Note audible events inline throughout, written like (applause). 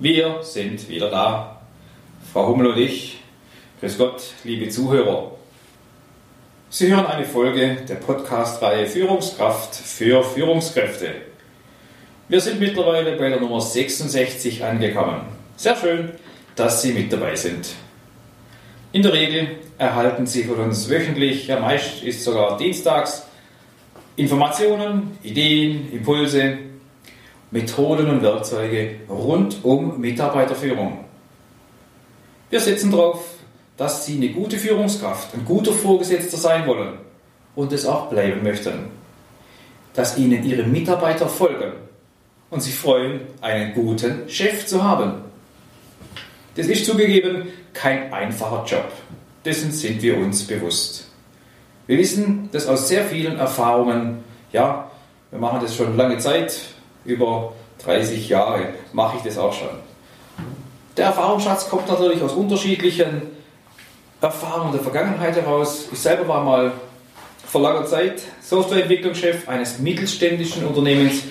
Wir sind wieder da. Frau Hummel und ich. Grüß Gott, liebe Zuhörer. Sie hören eine Folge der Podcast-Reihe Führungskraft für Führungskräfte. Wir sind mittlerweile bei der Nummer 66 angekommen. Sehr schön, dass Sie mit dabei sind. In der Regel erhalten Sie von uns wöchentlich, ja meist ist sogar dienstags, Informationen, Ideen, Impulse, Methoden und Werkzeuge rund um Mitarbeiterführung. Wir setzen darauf, dass Sie eine gute Führungskraft, ein guter Vorgesetzter sein wollen und es auch bleiben möchten. Dass Ihnen Ihre Mitarbeiter folgen und sich freuen, einen guten Chef zu haben. Das ist zugegeben kein einfacher Job. Dessen sind wir uns bewusst. Wir wissen das aus sehr vielen Erfahrungen. Ja, wir machen das schon lange Zeit, über 30 Jahre mache ich das auch schon. Der Erfahrungsschatz kommt natürlich aus unterschiedlichen Erfahrungen der Vergangenheit heraus. Ich selber war mal vor langer Zeit Softwareentwicklungschef eines mittelständischen Unternehmens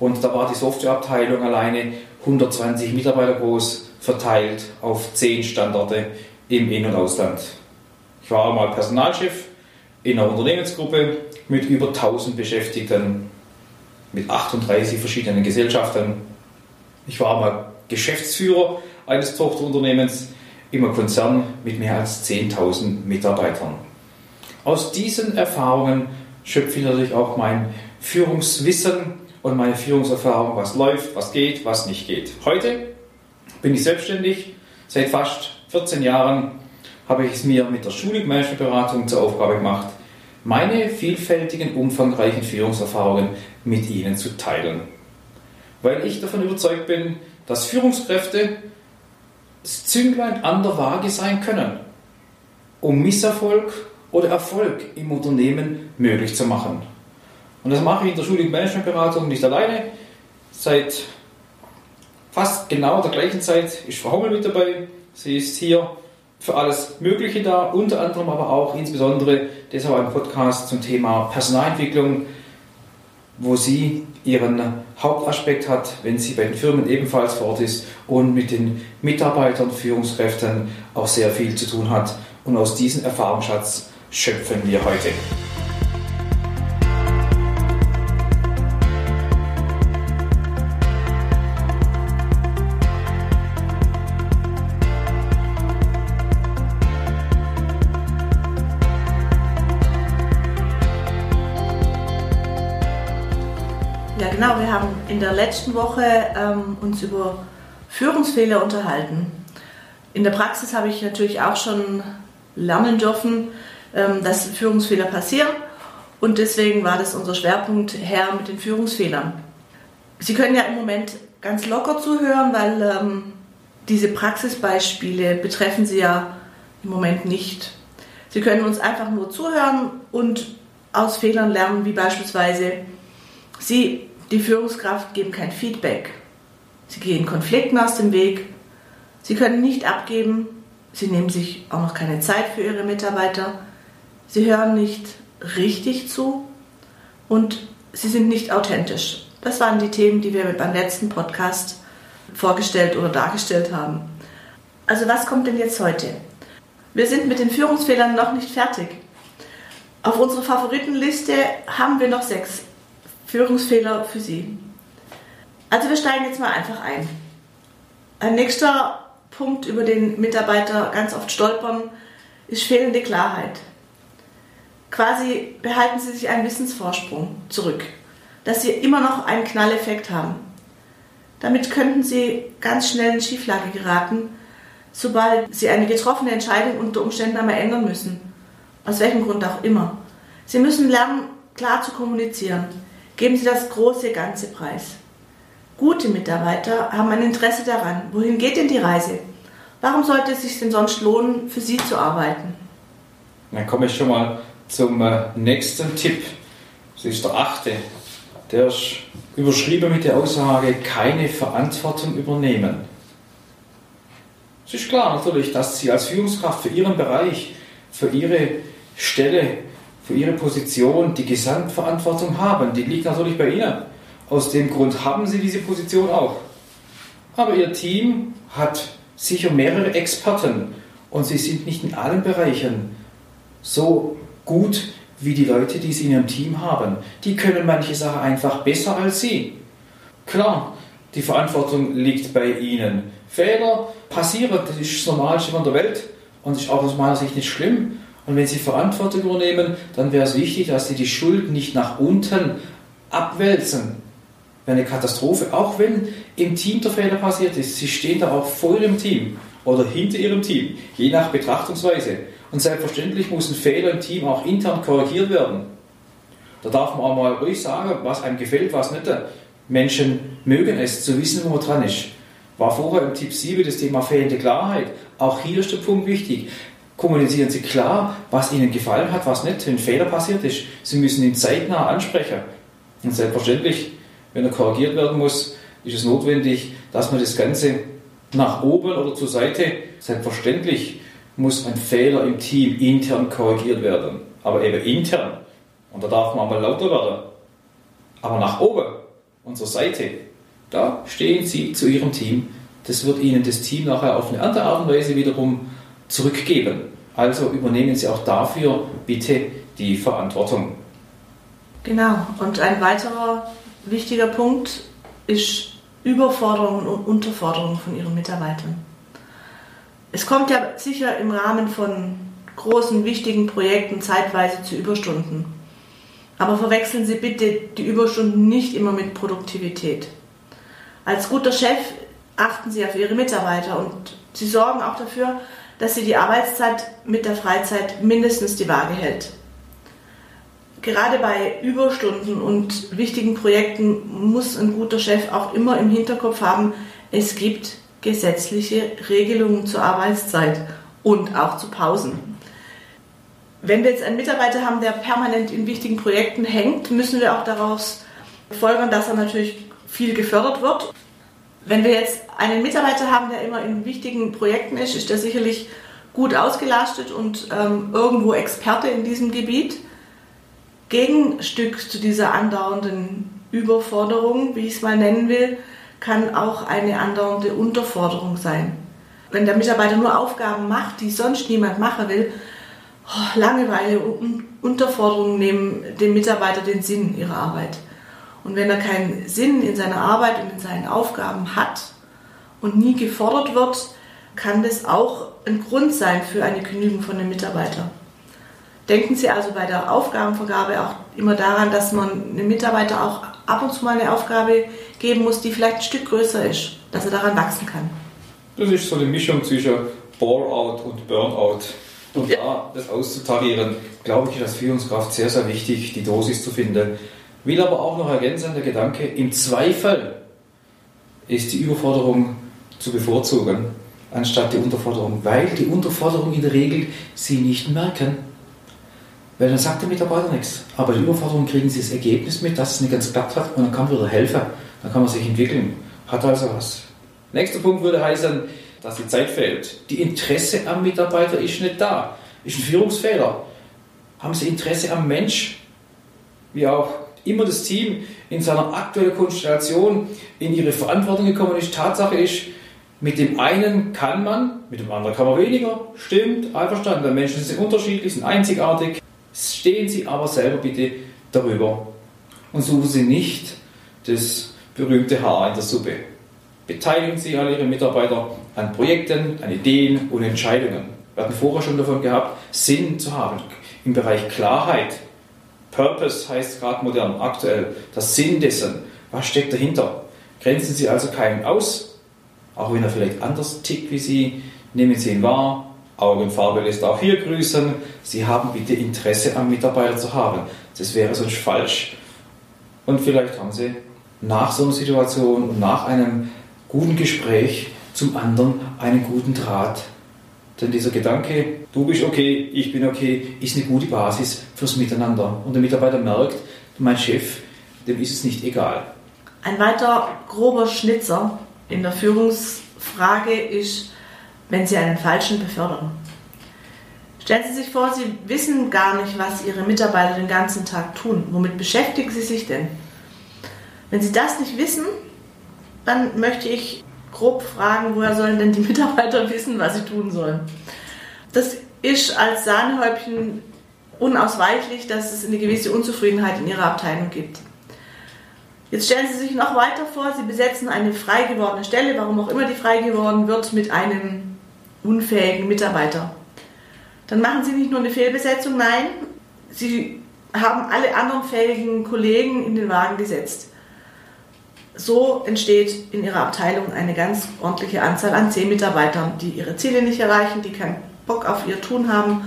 und da war die Softwareabteilung alleine 120 Mitarbeiter groß, verteilt auf 10 Standorte im In- und Ausland. Ich war auch mal Personalchef in einer Unternehmensgruppe mit über 1000 Beschäftigten mit 38 verschiedenen Gesellschaften. Ich war mal Geschäftsführer eines Tochterunternehmens im Konzern mit mehr als 10.000 Mitarbeitern. Aus diesen Erfahrungen schöpfe ich natürlich auch mein Führungswissen und meine Führungserfahrung, was läuft, was geht, was nicht geht. Heute bin ich selbstständig. Seit fast 14 Jahren habe ich es mir mit der Schulung Managementberatung zur Aufgabe gemacht, meine vielfältigen, umfangreichen Führungserfahrungen mit Ihnen zu teilen. Weil ich davon überzeugt bin, dass Führungskräfte das Zünglein an der Waage sein können, um Misserfolg oder Erfolg im Unternehmen möglich zu machen. Und das mache ich in der Schulung Managementberatung nicht alleine. Seit fast genau der gleichen Zeit ist Frau Hommel mit dabei. Sie ist hier für alles Mögliche da, unter anderem aber auch insbesondere deshalb ein Podcast zum Thema Personalentwicklung, wo sie ihren Hauptaspekt hat, wenn sie bei den Firmen ebenfalls vor Ort ist und mit den Mitarbeitern, Führungskräften auch sehr viel zu tun hat. Und aus diesem Erfahrungsschatz schöpfen wir heute. In der letzten Woche ähm, uns über Führungsfehler unterhalten. In der Praxis habe ich natürlich auch schon lernen dürfen, ähm, dass Führungsfehler passieren und deswegen war das unser Schwerpunkt Herr mit den Führungsfehlern. Sie können ja im Moment ganz locker zuhören, weil ähm, diese Praxisbeispiele betreffen Sie ja im Moment nicht. Sie können uns einfach nur zuhören und aus Fehlern lernen, wie beispielsweise Sie die Führungskraft geben kein Feedback. Sie gehen Konflikten aus dem Weg. Sie können nicht abgeben. Sie nehmen sich auch noch keine Zeit für ihre Mitarbeiter. Sie hören nicht richtig zu und sie sind nicht authentisch. Das waren die Themen, die wir beim letzten Podcast vorgestellt oder dargestellt haben. Also was kommt denn jetzt heute? Wir sind mit den Führungsfehlern noch nicht fertig. Auf unserer Favoritenliste haben wir noch sechs Führungsfehler für Sie. Also wir steigen jetzt mal einfach ein. Ein nächster Punkt, über den Mitarbeiter ganz oft stolpern, ist fehlende Klarheit. Quasi behalten sie sich einen Wissensvorsprung zurück, dass sie immer noch einen Knalleffekt haben. Damit könnten sie ganz schnell in Schieflage geraten, sobald sie eine getroffene Entscheidung unter Umständen einmal ändern müssen. Aus welchem Grund auch immer. Sie müssen lernen, klar zu kommunizieren. Geben Sie das große Ganze preis. Gute Mitarbeiter haben ein Interesse daran. Wohin geht denn die Reise? Warum sollte es sich denn sonst lohnen, für Sie zu arbeiten? Dann komme ich schon mal zum äh, nächsten Tipp. Das ist der achte. Der ist überschrieben mit der Aussage, keine Verantwortung übernehmen. Es ist klar natürlich, dass Sie als Führungskraft für Ihren Bereich, für Ihre Stelle für ihre Position die Gesamtverantwortung haben. Die liegt natürlich bei ihnen. Aus dem Grund haben sie diese Position auch. aber Ihr Team hat sicher mehrere Experten und Sie sind nicht in allen Bereichen so gut wie die Leute, die Sie in Ihrem Team haben. Die können manche Sachen einfach besser als Sie. Klar, die Verantwortung liegt bei Ihnen. Fehler passieren, das ist das Normalste von der Welt und ist auch aus meiner Sicht nicht schlimm. Und wenn Sie Verantwortung übernehmen, dann wäre es wichtig, dass Sie die Schuld nicht nach unten abwälzen. Wäre eine Katastrophe, auch wenn im Team der Fehler passiert ist. Sie stehen da auch vor Ihrem Team oder hinter Ihrem Team, je nach Betrachtungsweise. Und selbstverständlich muss ein Fehler im Team auch intern korrigiert werden. Da darf man auch mal ruhig sagen, was einem gefällt, was nicht. Menschen mögen es, zu wissen, wo man dran ist. War vorher im Tipp 7 das Thema fehlende Klarheit. Auch hier ist der Punkt wichtig. Kommunizieren Sie klar, was Ihnen gefallen hat, was nicht, wenn Fehler passiert ist. Sie müssen ihn zeitnah ansprechen. Und selbstverständlich, wenn er korrigiert werden muss, ist es notwendig, dass man das Ganze nach oben oder zur Seite, selbstverständlich muss ein Fehler im Team intern korrigiert werden. Aber eben intern. Und da darf man mal lauter werden. Aber nach oben zur Seite, da stehen Sie zu Ihrem Team. Das wird Ihnen das Team nachher auf eine andere Art und Weise wiederum zurückgeben. Also übernehmen Sie auch dafür bitte die Verantwortung. Genau. Und ein weiterer wichtiger Punkt ist Überforderung und Unterforderung von Ihren Mitarbeitern. Es kommt ja sicher im Rahmen von großen, wichtigen Projekten zeitweise zu Überstunden. Aber verwechseln Sie bitte die Überstunden nicht immer mit Produktivität. Als guter Chef achten Sie auf Ihre Mitarbeiter und Sie sorgen auch dafür, dass Sie die Arbeitszeit mit der Freizeit mindestens die Waage hält. Gerade bei Überstunden und wichtigen Projekten muss ein guter Chef auch immer im Hinterkopf haben, es gibt gesetzliche Regelungen zur Arbeitszeit und auch zu Pausen. Wenn wir jetzt einen Mitarbeiter haben, der permanent in wichtigen Projekten hängt, müssen wir auch daraus folgern, dass er natürlich viel gefördert wird. Wenn wir jetzt einen Mitarbeiter haben, der immer in wichtigen Projekten ist, ist er sicherlich gut ausgelastet und ähm, irgendwo Experte in diesem Gebiet. Gegenstück zu dieser andauernden Überforderung, wie ich es mal nennen will, kann auch eine andauernde Unterforderung sein. Wenn der Mitarbeiter nur Aufgaben macht, die sonst niemand machen will, oh, Langeweile und Unterforderungen nehmen dem Mitarbeiter den Sinn ihrer Arbeit. Und wenn er keinen Sinn in seiner Arbeit und in seinen Aufgaben hat und nie gefordert wird, kann das auch ein Grund sein für eine Genügung von einem Mitarbeiter. Denken Sie also bei der Aufgabenvergabe auch immer daran, dass man einem Mitarbeiter auch ab und zu mal eine Aufgabe geben muss, die vielleicht ein Stück größer ist, dass er daran wachsen kann. Das ist so eine Mischung zwischen Bore-out und Burnout. Und ja. da das auszutarieren, glaube ich, ist als Führungskraft sehr, sehr wichtig, die Dosis zu finden. Will aber auch noch ergänzen, der Gedanke, im Zweifel ist die Überforderung zu bevorzugen, anstatt die Unterforderung, weil die Unterforderung in der Regel sie nicht merken. Weil dann sagt der Mitarbeiter nichts. Aber die Überforderung kriegen sie das Ergebnis mit, dass es nicht ganz klappt hat und dann kann man wieder helfen. Dann kann man sich entwickeln. Hat also was. Nächster Punkt würde heißen, dass die Zeit fehlt. Die Interesse am Mitarbeiter ist nicht da. Ist ein Führungsfehler. Haben Sie Interesse am Mensch? Wie auch immer das Team in seiner aktuellen Konstellation in ihre Verantwortung gekommen ist. Tatsache ist, mit dem einen kann man, mit dem anderen kann man weniger. Stimmt, einverstanden. Die Menschen sind unterschiedlich, sind einzigartig. Stehen Sie aber selber bitte darüber und suchen Sie nicht das berühmte Haar in der Suppe. Beteiligen Sie alle Ihre Mitarbeiter an Projekten, an Ideen und Entscheidungen. Wir hatten vorher schon davon gehabt, Sinn zu haben im Bereich Klarheit. Purpose heißt gerade modern, aktuell, das Sinn dessen. Was steckt dahinter? Grenzen Sie also keinen aus, auch wenn er vielleicht anders tickt wie Sie. Nehmen Sie ihn wahr, Augenfarbe lässt auch hier grüßen. Sie haben bitte Interesse am Mitarbeiter zu haben. Das wäre sonst falsch. Und vielleicht haben Sie nach so einer Situation und nach einem guten Gespräch zum anderen einen guten Draht. Denn dieser Gedanke, du bist okay, ich bin okay, ist eine gute Basis fürs Miteinander. Und der Mitarbeiter merkt, mein Chef, dem ist es nicht egal. Ein weiter grober Schnitzer in der Führungsfrage ist, wenn Sie einen Falschen befördern. Stellen Sie sich vor, Sie wissen gar nicht, was Ihre Mitarbeiter den ganzen Tag tun. Womit beschäftigen Sie sich denn? Wenn Sie das nicht wissen, dann möchte ich grob fragen, woher sollen denn die (laughs) Mitarbeiter wissen, was sie tun sollen. Das ist als Sahnehäubchen unausweichlich, dass es eine gewisse Unzufriedenheit in ihrer Abteilung gibt. Jetzt stellen Sie sich noch weiter vor, Sie besetzen eine frei gewordene Stelle, warum auch immer die frei geworden wird, mit einem unfähigen Mitarbeiter. Dann machen Sie nicht nur eine Fehlbesetzung, nein, Sie haben alle anderen fähigen Kollegen in den Wagen gesetzt. So entsteht in Ihrer Abteilung eine ganz ordentliche Anzahl an zehn Mitarbeitern, die ihre Ziele nicht erreichen, die keinen Bock auf ihr Tun haben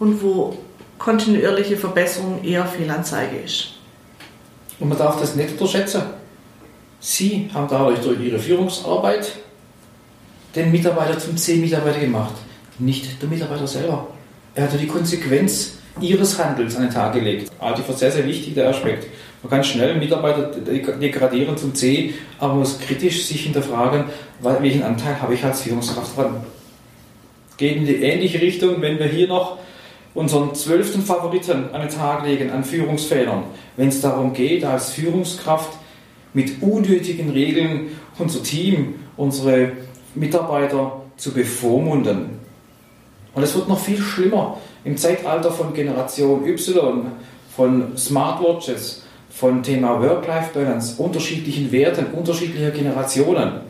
und wo kontinuierliche Verbesserung eher Fehlanzeige ist. Und man darf das nicht unterschätzen. Sie haben dadurch durch Ihre Führungsarbeit den Mitarbeiter zum C-Mitarbeiter gemacht, nicht der Mitarbeiter selber. Er hat die Konsequenz Ihres Handels an den Tag gelegt. Also ah, sehr, sehr wichtig, der Aspekt. Man kann schnell Mitarbeiter degradieren zum C, aber man muss kritisch sich hinterfragen, welchen Anteil habe ich als Führungskraft dran. Geht in die ähnliche Richtung, wenn wir hier noch unseren zwölften Favoriten an den Tag legen an Führungsfehlern, wenn es darum geht, als Führungskraft mit unnötigen Regeln unser Team, unsere Mitarbeiter zu bevormunden. Und es wird noch viel schlimmer im Zeitalter von Generation Y, von Smartwatches, von Thema Work-Life-Balance, unterschiedlichen Werten, unterschiedlicher Generationen.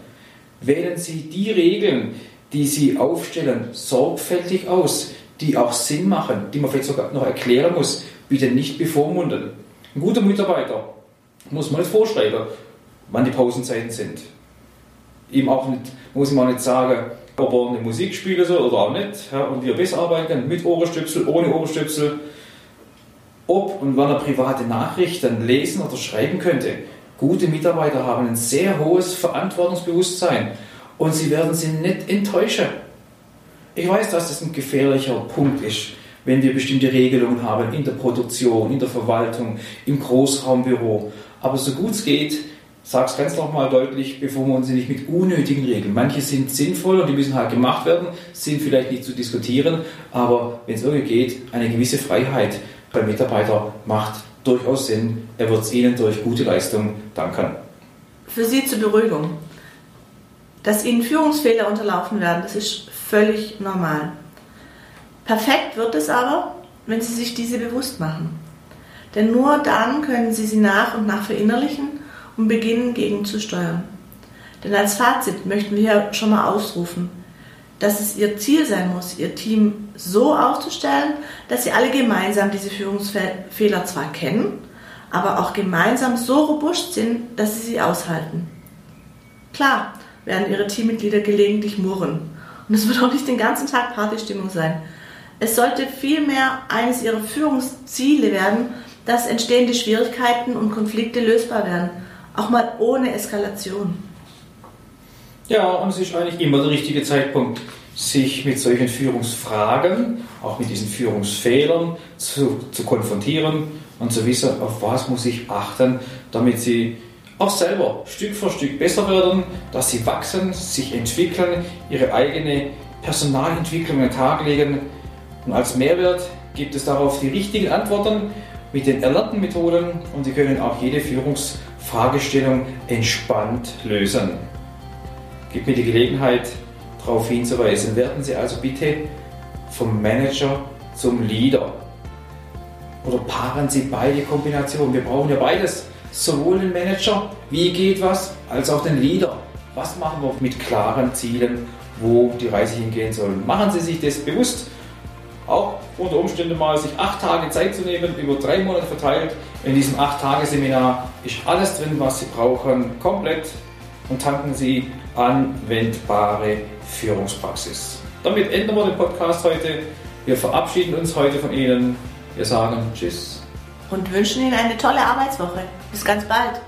Wählen Sie die Regeln, die Sie aufstellen, sorgfältig aus die auch Sinn machen, die man vielleicht sogar noch erklären muss, bitte nicht bevormunden. Ein guter Mitarbeiter muss man nicht vorschreiben, wann die Pausenzeiten sind. Ihm auch nicht, muss ihm auch nicht sagen, ob er eine Musik soll oder auch nicht ja, und wie er arbeiten kann, mit Ohrenstöpsel, ohne Ohrenstöpsel, ob und wann er private Nachrichten lesen oder schreiben könnte. Gute Mitarbeiter haben ein sehr hohes Verantwortungsbewusstsein und sie werden sie nicht enttäuschen. Ich weiß, dass das ein gefährlicher Punkt ist, wenn wir bestimmte Regelungen haben in der Produktion, in der Verwaltung, im Großraumbüro. Aber so gut es geht, sage es ganz nochmal deutlich, bevor wir uns nicht mit unnötigen Regeln. Manche sind sinnvoll und die müssen halt gemacht werden, sind vielleicht nicht zu diskutieren, aber wenn es irgendwie geht, eine gewisse Freiheit beim Mitarbeiter macht durchaus Sinn. Er wird es Ihnen durch gute Leistung danken. Für Sie zur Beruhigung. Dass Ihnen Führungsfehler unterlaufen werden, das ist völlig normal. Perfekt wird es aber, wenn Sie sich diese bewusst machen. Denn nur dann können Sie sie nach und nach verinnerlichen und beginnen gegenzusteuern. Denn als Fazit möchten wir hier schon mal ausrufen, dass es Ihr Ziel sein muss, Ihr Team so aufzustellen, dass Sie alle gemeinsam diese Führungsfehler zwar kennen, aber auch gemeinsam so robust sind, dass Sie sie aushalten. Klar, werden ihre Teammitglieder gelegentlich murren. Und es wird auch nicht den ganzen Tag Partystimmung sein. Es sollte vielmehr eines ihrer Führungsziele werden, dass entstehende Schwierigkeiten und Konflikte lösbar werden. Auch mal ohne Eskalation. Ja, und es ist eigentlich immer der richtige Zeitpunkt, sich mit solchen Führungsfragen, auch mit diesen Führungsfehlern zu, zu konfrontieren und zu wissen, auf was muss ich achten, damit sie auch selber Stück für Stück besser werden, dass sie wachsen, sich entwickeln, ihre eigene Personalentwicklung an den Tag legen. Und als Mehrwert gibt es darauf die richtigen Antworten mit den erlernten Methoden und Sie können auch jede Führungsfragestellung entspannt lösen. Gib mir die Gelegenheit, darauf hinzuweisen. Werden Sie also bitte vom Manager zum Leader. Oder paaren Sie beide Kombinationen. Wir brauchen ja beides sowohl den Manager, wie geht was, als auch den Leader. Was machen wir mit klaren Zielen, wo die Reise hingehen soll? Machen Sie sich das bewusst. Auch unter Umständen mal sich acht Tage Zeit zu nehmen, über drei Monate verteilt. In diesem acht Tage Seminar ist alles drin, was Sie brauchen, komplett und tanken Sie anwendbare Führungspraxis. Damit enden wir den Podcast heute. Wir verabschieden uns heute von Ihnen. Wir sagen Tschüss und wünschen Ihnen eine tolle Arbeitswoche. Bis ganz bald.